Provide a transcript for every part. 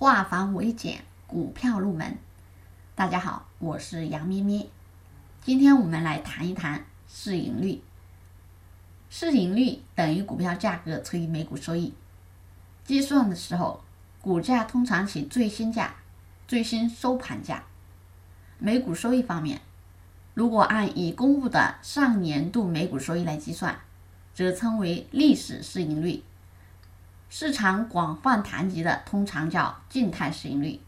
化繁为简，股票入门。大家好，我是杨咩咩。今天我们来谈一谈市盈率。市盈率等于股票价格除以每股收益。计算的时候，股价通常取最新价、最新收盘价。每股收益方面，如果按已公布的上年度每股收益来计算，则称为历史市盈率。市场广泛谈及的通常叫静态市盈率，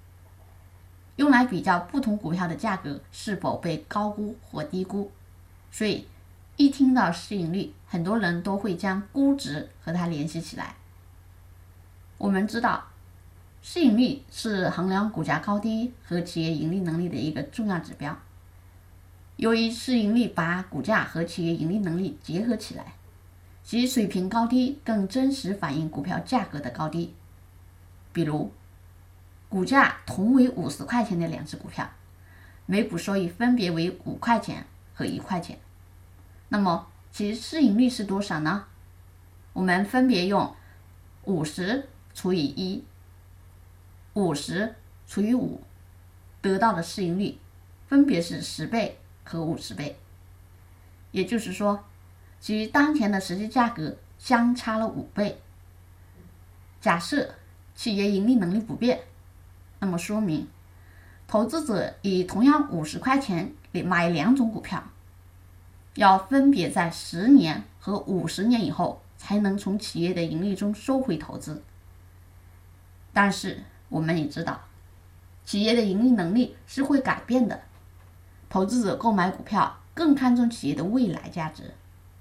用来比较不同股票的价格是否被高估或低估。所以一听到市盈率，很多人都会将估值和它联系起来。我们知道，市盈率是衡量股价高低和企业盈利能力的一个重要指标。由于市盈率把股价和企业盈利能力结合起来。其水平高低更真实反映股票价格的高低。比如，股价同为五十块钱的两只股票，每股收益分别为五块钱和一块钱，那么其市盈率是多少呢？我们分别用五十除以一、五十除以五得到的市盈率分别是十倍和五十倍。也就是说。其当前的实际价格相差了五倍。假设企业盈利能力不变，那么说明投资者以同样五十块钱买两种股票，要分别在十年和五十年以后才能从企业的盈利中收回投资。但是我们也知道，企业的盈利能力是会改变的，投资者购买股票更看重企业的未来价值。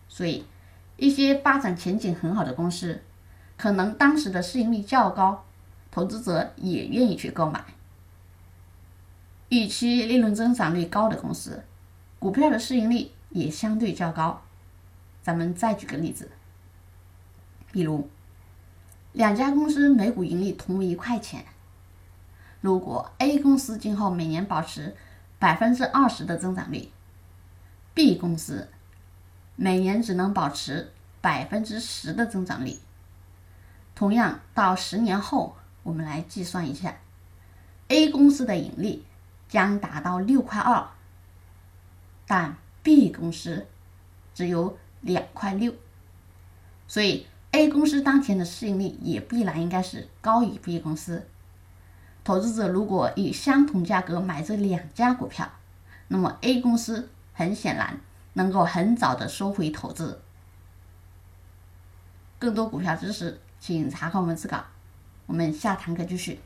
所以，一些发展前景很好的公司，可能当时的市盈率较高，投资者也愿意去购买。预期利润增长率高的公司，股票的市盈率也相对较高。咱们再举个例子，比如两家公司每股盈利同为一块钱，如果 A 公司今后每年保持百分之二十的增长率，B 公司。每年只能保持百分之十的增长率。同样，到十年后，我们来计算一下，A 公司的盈利将达到六块二，但 B 公司只有两块六，所以 A 公司当前的市盈率也必然应该是高于 B 公司。投资者如果以相同价格买这两家股票，那么 A 公司很显然。能够很早的收回投资。更多股票知识，请查看文字稿。我们下堂课继续。